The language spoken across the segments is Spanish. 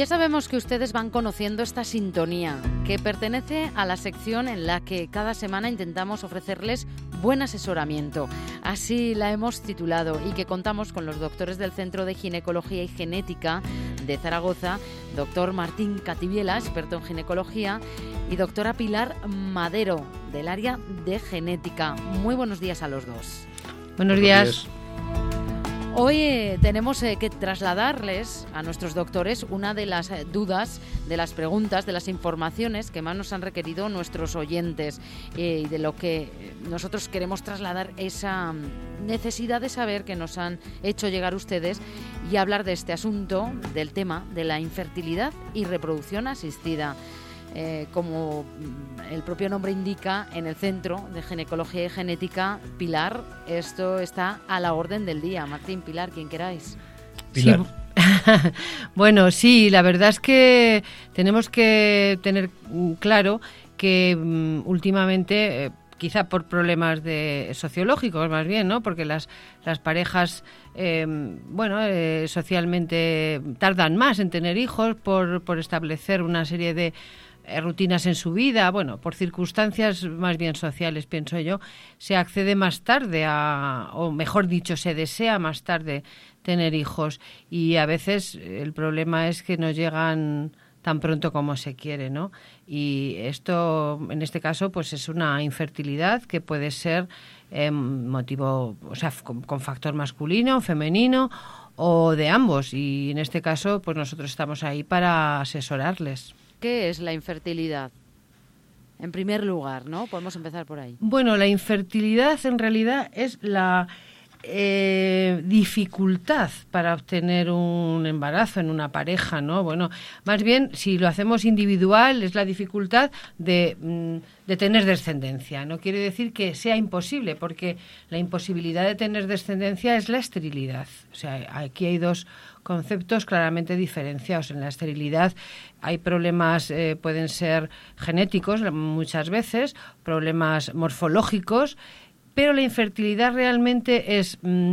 Ya sabemos que ustedes van conociendo esta sintonía, que pertenece a la sección en la que cada semana intentamos ofrecerles buen asesoramiento. Así la hemos titulado y que contamos con los doctores del Centro de Ginecología y Genética de Zaragoza, doctor Martín Cativiela, experto en ginecología, y doctora Pilar Madero, del área de genética. Muy buenos días a los dos. Buenos, días. Hoy eh, tenemos eh, que trasladarles a nuestros doctores una de las eh, dudas, de las preguntas, de las informaciones que más nos han requerido nuestros oyentes y de lo que nosotros queremos trasladar esa mm, necesidad de saber que nos han hecho llegar ustedes y hablar de este asunto, del tema de la infertilidad y reproducción asistida. Eh, como el propio nombre indica, en el Centro de Ginecología y Genética Pilar. Esto está a la orden del día. Martín, Pilar, quien queráis. Pilar. bueno, sí, la verdad es que tenemos que tener claro que mm, últimamente... Eh, quizá por problemas de sociológicos más bien, ¿no? Porque las, las parejas, eh, bueno, socialmente tardan más en tener hijos por, por establecer una serie de eh, rutinas en su vida, bueno, por circunstancias más bien sociales, pienso yo, se accede más tarde a, o mejor dicho, se desea más tarde tener hijos y a veces el problema es que no llegan tan pronto como se quiere, ¿no? Y esto, en este caso, pues es una infertilidad que puede ser eh, motivo, o sea, con factor masculino, femenino o de ambos. Y en este caso, pues nosotros estamos ahí para asesorarles. ¿Qué es la infertilidad? En primer lugar, ¿no? Podemos empezar por ahí. Bueno, la infertilidad en realidad es la eh, dificultad para obtener un embarazo en una pareja, ¿no? Bueno, más bien, si lo hacemos individual, es la dificultad de, mm, de tener descendencia. No quiere decir que sea imposible, porque la imposibilidad de tener descendencia es la esterilidad. O sea, aquí hay dos conceptos claramente diferenciados. En la esterilidad hay problemas, eh, pueden ser genéticos muchas veces, problemas morfológicos, pero la infertilidad realmente es mm,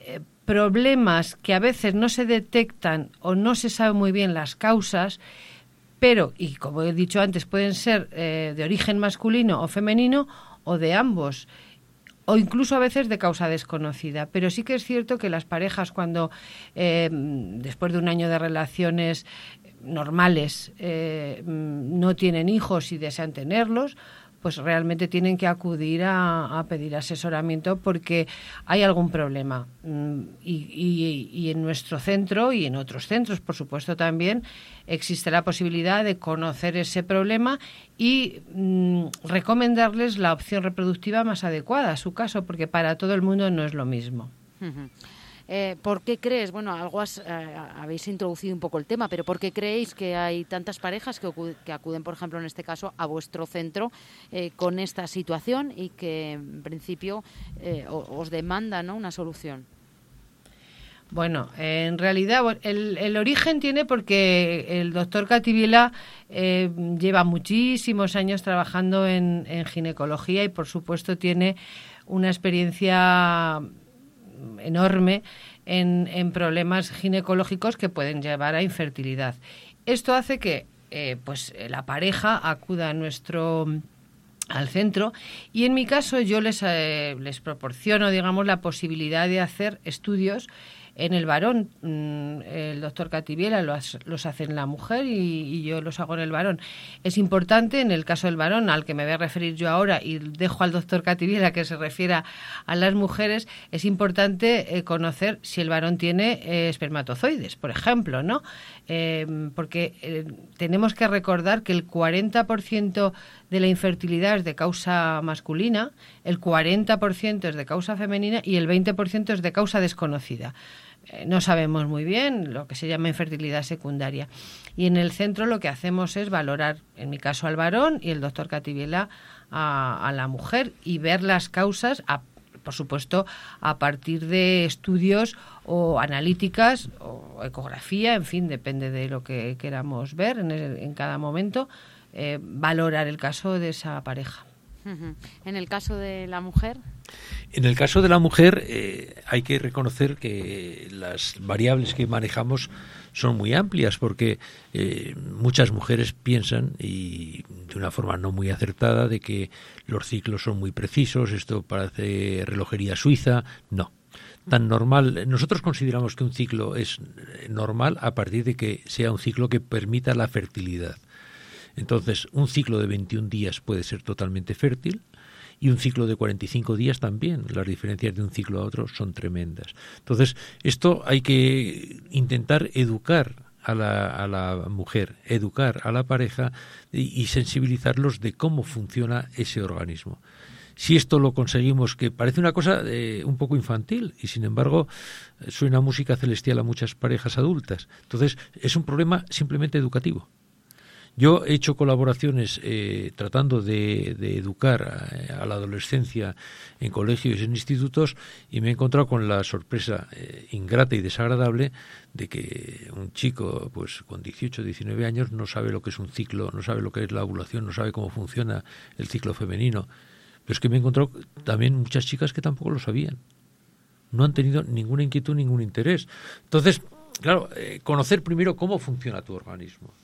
eh, problemas que a veces no se detectan o no se sabe muy bien las causas, pero, y como he dicho antes, pueden ser eh, de origen masculino o femenino o de ambos o incluso a veces de causa desconocida. Pero sí que es cierto que las parejas cuando eh, después de un año de relaciones normales eh, no tienen hijos y desean tenerlos, pues realmente tienen que acudir a, pedir asesoramiento porque hay algún problema. Mm, y, en nuestro centro y en otros centros, por supuesto, también existe la posibilidad de conocer ese problema y mm, recomendarles la opción reproductiva más adecuada a su caso, porque para todo el mundo no es lo mismo. Eh, ¿Por qué crees, bueno, algo eh, habéis introducido un poco el tema, pero ¿por qué creéis que hay tantas parejas que, acuden, por ejemplo, en este caso, a vuestro centro eh, con esta situación y que en principio os demandan una solución? Bueno, en realidad el, origen tiene porque el doctor Cativiela lleva muchísimos años trabajando en, ginecología y por supuesto tiene una experiencia enorme en, problemas ginecológicos que pueden llevar a infertilidad. Esto hace que eh, pues la pareja acuda a nuestro al centro y en mi caso yo les, eh, les proporciono digamos la posibilidad de hacer estudios en el varón, mm, el doctor Cativiela los, hace en la mujer y, yo los hago en el varón. Es importante, en el caso del varón, al que me voy a referir yo ahora, y dejo al doctor Cativiela que se refiera a las mujeres, es importante eh, conocer si el varón tiene eh, espermatozoides, por ejemplo, ¿no? Eh, porque tenemos que recordar que el 40% de la infertilidad es de causa masculina, el 40% es de causa femenina y el 20% es de causa desconocida. Eh, no sabemos muy bien lo que se llama infertilidad secundaria. Y en el centro lo que hacemos es valorar, en mi caso al varón y el doctor Cativiela a, la mujer y ver las causas, por supuesto, a partir de estudios o analíticas o ecografía, en fin, depende de lo que queramos ver en, en cada momento, eh, valorar el caso de esa pareja. En el caso de la mujer. En el caso de la mujer eh, hay que reconocer que las variables que manejamos son muy amplias porque eh, muchas mujeres piensan y de una forma no muy acertada de que los ciclos son muy precisos, esto parece relojería suiza, no. Tan normal, nosotros consideramos que un ciclo es normal a partir de que sea un ciclo que permita la fertilidad. Entonces, un ciclo de 21 días puede ser totalmente fértil, y un ciclo de 45 días también. Las diferencias de un ciclo a otro son tremendas. Entonces, esto hay que intentar educar a la, a la mujer, educar a la pareja y, sensibilizarlos de cómo funciona ese organismo si esto lo conseguimos, que parece una cosa eh, un poco infantil y sin embargo suena música celestial a muchas parejas adultas. Entonces es un problema simplemente educativo. Yo he hecho colaboraciones eh, tratando de, educar a, la adolescencia en colegios y en institutos y me he encontrado con la sorpresa eh, ingrata y desagradable de que un chico pues con 18 19 años no sabe lo que es un ciclo, no sabe lo que es la ovulación, no sabe cómo funciona el ciclo femenino. Pero es que me he encontrado también muchas chicas que tampoco lo sabían. No han tenido ninguna inquietud, ningún interés. Entonces, claro, eh, conocer primero cómo funciona tu organismo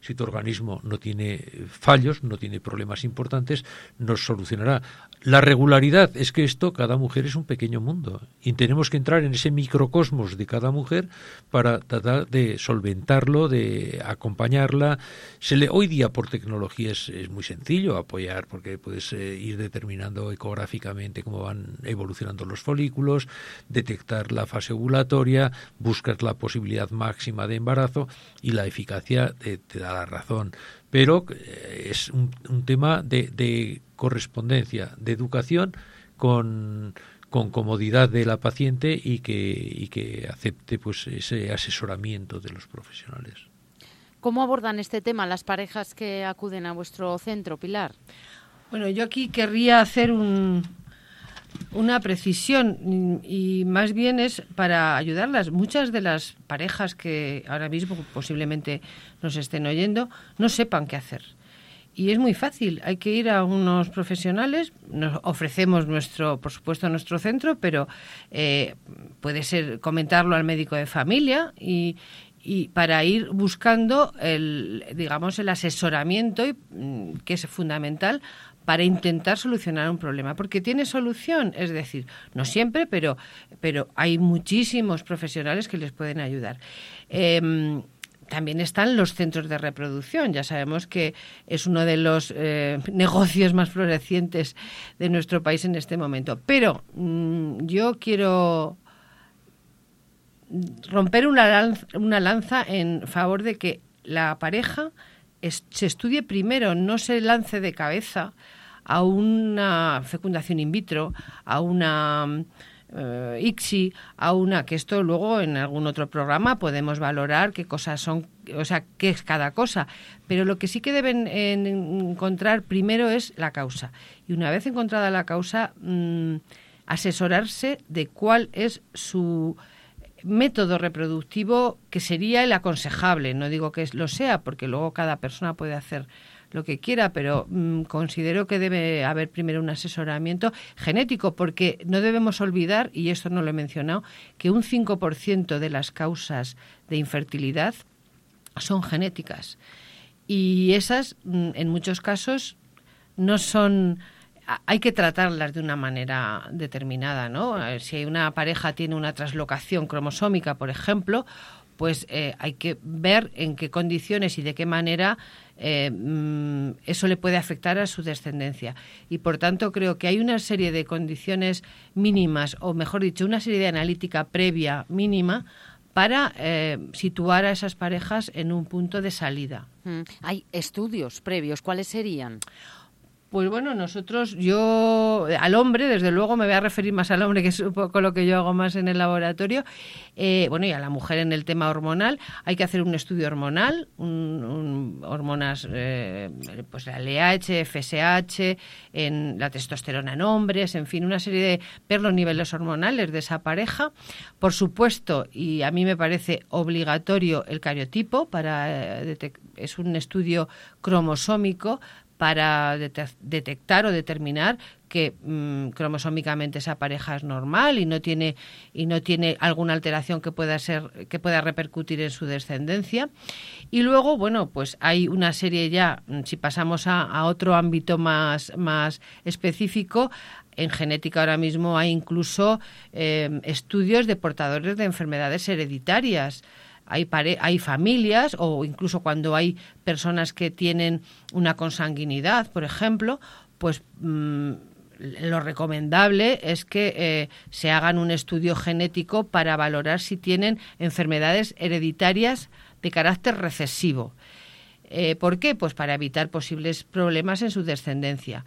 si tu organismo no tiene fallos, no tiene problemas importantes, nos solucionará. La regularidad es que esto, cada mujer es un pequeño mundo y tenemos que entrar en ese microcosmos de cada mujer para tratar de solventarlo, de acompañarla. Se le, hoy día por tecnología es, muy sencillo apoyar porque puedes eh, ir determinando ecográficamente cómo van evolucionando los folículos, detectar la fase ovulatoria, buscar la posibilidad máxima de embarazo y la eficacia te, te da la razón. Pero eh, es un, tema de, correspondencia, de educación con, con comodidad de la paciente y que, y que acepte pues ese asesoramiento de los profesionales. ¿Cómo abordan este tema las parejas que acuden a vuestro centro, Pilar? Bueno, yo aquí querría hacer un, una precisión y más bien es para ayudarlas. Muchas de las parejas que ahora mismo posiblemente nos estén oyendo no sepan qué hacer. Y es muy fácil, hay que ir a unos profesionales, nos ofrecemos nuestro, por supuesto, nuestro centro, pero eh, puede ser comentarlo al médico de familia y, y para ir buscando el digamos el asesoramiento mm, que es fundamental para intentar solucionar un problema, porque tiene solución, es decir, no siempre, pero, pero hay muchísimos profesionales que les pueden ayudar. Em, también están los centros de reproducción. Ya sabemos que es uno de los eh, negocios más florecientes de nuestro país en este momento. Pero mm, yo quiero romper una lanza, una lanza en favor de que la pareja se estudie primero, no se lance de cabeza a una fecundación in vitro, a una eh, ICSI, a una que esto luego en algún otro programa podemos valorar qué cosas son, o sea, qué es cada cosa. Pero lo que sí que deben encontrar primero es la causa. Y una vez encontrada la causa, mm, asesorarse de cuál es su método reproductivo que sería el aconsejable. No digo que lo sea, porque luego cada persona puede hacer lo que quiera, pero mm, considero que debe haber primero un asesoramiento genético, porque no debemos olvidar, y esto no lo he mencionado, que un 5% de las causas de infertilidad son genéticas. Y esas, mm, en muchos casos, no son hay que tratarlas de una manera determinada, ¿no? Si una pareja tiene una traslocación cromosómica, por ejemplo, pues eh, hay que ver en qué condiciones y de qué manera eh, mm, eso le puede afectar a su descendencia. Y por tanto creo que hay una serie de condiciones mínimas, o mejor dicho, una serie de analítica previa mínima para eh, situar a esas parejas en un punto de salida. Mm. Hay estudios previos, ¿cuáles serían? Pues bueno, nosotros, yo, al hombre, desde luego me voy a referir más al hombre, que es un poco lo que yo hago más en el laboratorio, eh, bueno, y a la mujer en el tema hormonal, hay que hacer un estudio hormonal, un, hormonas, eh, pues la LH, FSH, en la testosterona en hombres, en fin, una serie de, ver los niveles hormonales de esa pareja. Por supuesto, y a mí me parece obligatorio el cariotipo, para, eh, es un estudio cromosómico para detectar o determinar que mm, cromosómicamente esa pareja es normal y no tiene y no tiene alguna alteración que pueda ser que pueda repercutir en su descendencia. Y luego bueno pues hay una serie ya mm, si pasamos a, otro ámbito más más específico en genética ahora mismo hay incluso eh, estudios de portadores de enfermedades hereditarias hay, hay familias o incluso cuando hay personas que tienen una consanguinidad, por ejemplo, pues mm, lo recomendable es que eh, se hagan un estudio genético para valorar si tienen enfermedades hereditarias de carácter recesivo. Eh, ¿Por qué? Pues para evitar posibles problemas en su descendencia.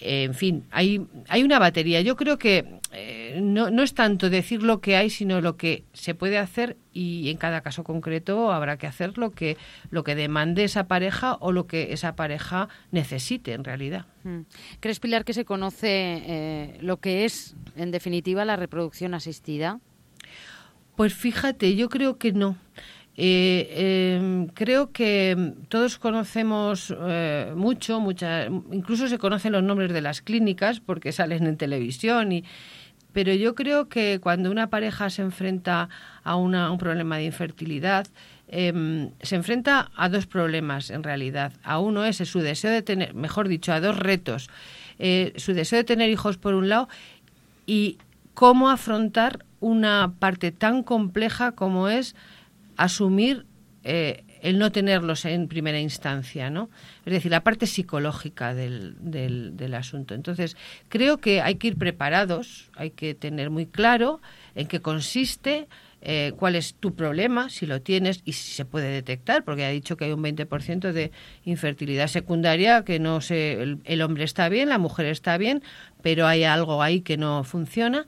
Eh, en fin, hay, hay una batería. Yo creo que eh, no, no es tanto decir lo que hay, sino lo que se puede hacer y en cada caso concreto habrá que hacer lo que, lo que demande esa pareja o lo que esa pareja necesite en realidad. Mm. ¿Crees, Pilar, que se conoce eh, lo que es, en definitiva, la reproducción asistida? Pues fíjate, yo creo que no. Eh, em, creo que todos conocemos eh, mucho, mucha, incluso se conocen los nombres de las clínicas porque salen en televisión y, pero yo creo que cuando una pareja se enfrenta a, un problema de infertilidad, em, se enfrenta a dos problemas en realidad. A uno es su deseo de tener, mejor dicho, a dos retos. Eh, su deseo de tener hijos por un lado y cómo afrontar una parte tan compleja como es asumir eh, el no tenerlos en primera instancia, ¿no? Es decir, la parte psicológica del, del, asunto. Entonces, creo que hay que ir preparados, hay que tener muy claro en qué consiste, eh, cuál es tu problema, si lo tienes y si se puede detectar, porque ha dicho que hay un 20% de infertilidad secundaria, que no sé, el, hombre está bien, la mujer está bien, pero hay algo ahí que no funciona.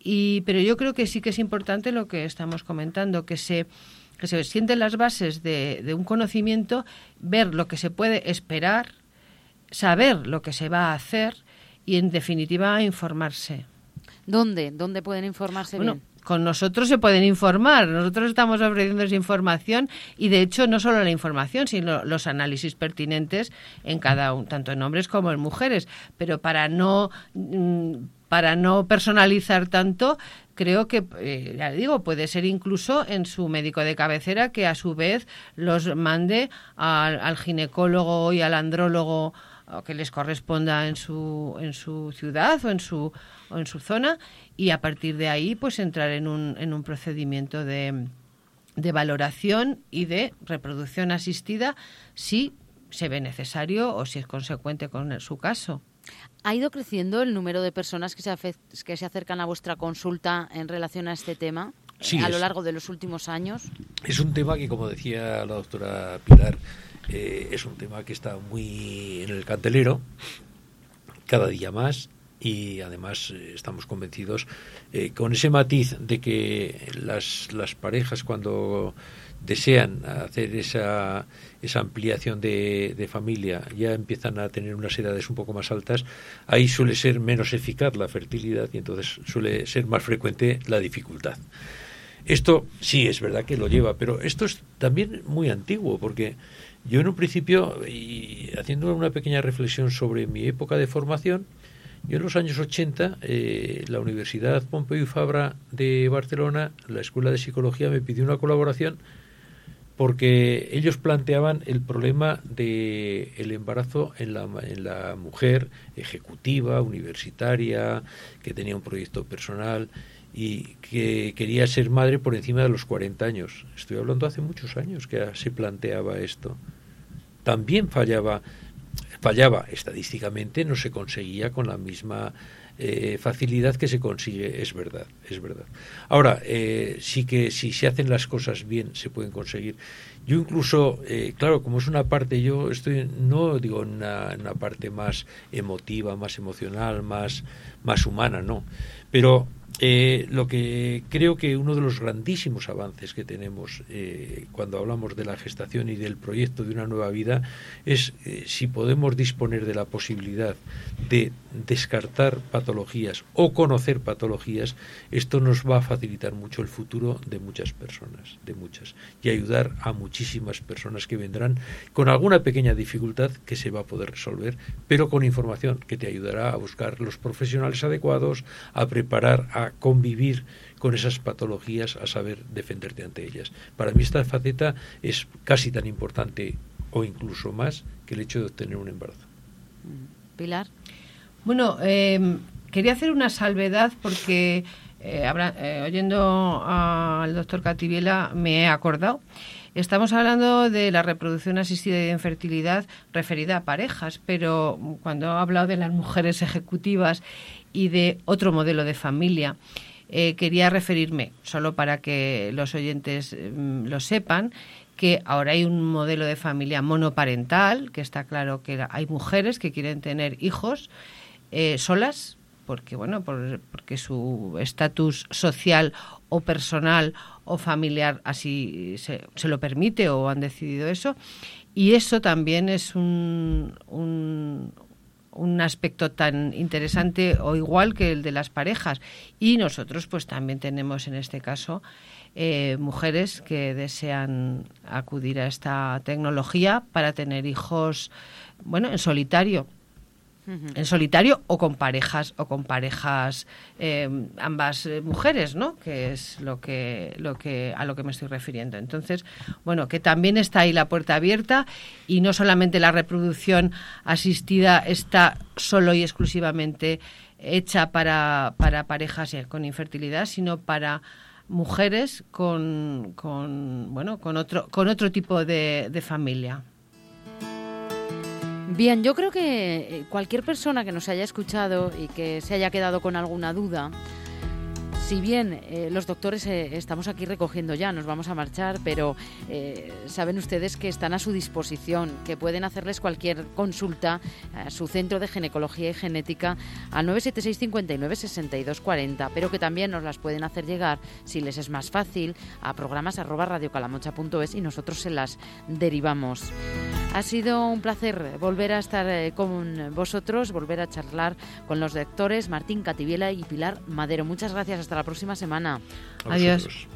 Y, pero yo creo que sí que es importante lo que estamos comentando, que se que se sienten las bases de, de un conocimiento, ver lo que se puede esperar, saber lo que se va a hacer y, en definitiva, informarse. ¿Dónde? ¿Dónde pueden informarse bueno, Con nosotros se pueden informar. Nosotros estamos ofreciendo esa información y, de hecho, no solo la información, sino los análisis pertinentes en cada uno, tanto en hombres como en mujeres. Pero para no mm, para no personalizar tanto, creo que, eh, ya digo, puede ser incluso en su médico de cabecera que a su vez los mande al, ginecólogo y al andrólogo que les corresponda en su, en su ciudad o en su, o en su zona y a partir de ahí pues entrar en un, en un procedimiento de, de valoración y de reproducción asistida si se ve necesario o si es consecuente con su caso. ¿Ha ido creciendo el número de personas que se, que se acercan a vuestra consulta en relación a este tema a lo largo de los últimos años? Es un tema que, como decía la doctora Pilar, eh, es un tema que está muy en el cantelero, cada día más, y además eh, estamos convencidos eh, con ese matiz de que las, las parejas cuando desean hacer esa, esa ampliación de, de, familia, ya empiezan a tener unas edades un poco más altas, ahí suele ser menos eficaz la fertilidad y entonces suele ser más frecuente la dificultad. Esto sí es verdad que lo lleva, pero esto es también muy antiguo, porque yo en un principio, y haciendo una pequeña reflexión sobre mi época de formación, yo en los años 80, eh, la Universidad Pompeu Fabra de Barcelona, la Escuela de Psicología, me pidió una colaboración porque ellos planteaban el problema del el embarazo en la, en la mujer ejecutiva, universitaria, que tenía un proyecto personal y que quería ser madre por encima de los 40 años. Estoy hablando hace muchos años que se planteaba esto. También fallaba, fallaba estadísticamente, no se conseguía con la misma eh, facilidad que se consigue, es verdad, es verdad. Ahora, eh, sí que si se hacen las cosas bien se pueden conseguir. Yo incluso, eh, claro, como es una parte, yo estoy, no digo en una, parte más emotiva, más emocional, más, más humana, no. Pero Eh, lo que creo que uno de los grandísimos avances que tenemos eh, cuando hablamos de la gestación y del proyecto de una nueva vida es eh, si podemos disponer de la posibilidad de descartar patologías o conocer patologías, esto nos va a facilitar mucho el futuro de muchas personas, de muchas, y ayudar a muchísimas personas que vendrán con alguna pequeña dificultad que se va a poder resolver, pero con información que te ayudará a buscar los profesionales adecuados, a preparar, a convivir con esas patologías, a saber defenderte ante ellas. Para mí esta faceta es casi tan importante o incluso más que el hecho de obtener un embarazo. Pilar. Bueno, em, quería hacer una salvedad porque eh, eh, oyendo al doctor Cativiela me he acordado. Estamos hablando de la reproducción asistida y de infertilidad referida a parejas, pero cuando he hablado de las mujeres ejecutivas y de otro modelo de familia, eh, quería referirme, solo para que los oyentes em, lo sepan, que ahora hay un modelo de familia monoparental, que está claro que hay mujeres que quieren tener hijos eh, solas, porque bueno, porque su estatus social o personal o familiar así se, se, lo permite o han decidido eso. Y eso también es un, un, un aspecto tan interesante o igual que el de las parejas. Y nosotros pues también tenemos en este caso eh, mujeres que desean acudir a esta tecnología para tener hijos, bueno, en solitario en solitario o con parejas o con parejas eh, ambas eh, mujeres no que es lo que lo que a lo que me estoy refiriendo. Entonces bueno que también está ahí la puerta abierta y no solamente la reproducción asistida está solo y exclusivamente hecha para, para parejas con infertilidad sino para mujeres con, con bueno con otro con otro tipo de familia Bien, yo creo que eh, cualquier persona que nos haya escuchado y que se haya quedado con alguna duda, si bien eh, los doctores eh, estamos aquí recogiendo ya, nos vamos a marchar, pero saben ustedes que están a su disposición, que pueden hacerles cualquier consulta a su centro de ginecología y genética al 976 59 62 40, pero que también nos las pueden hacer llegar, si les es más fácil, a programas radiocalamocha.es y nosotros se las derivamos. Ha sido un placer volver a estar con vosotros, volver a charlar con los doctores Martín Cativiela y Pilar Madero. Muchas gracias. Hasta la próxima semana. Adiós.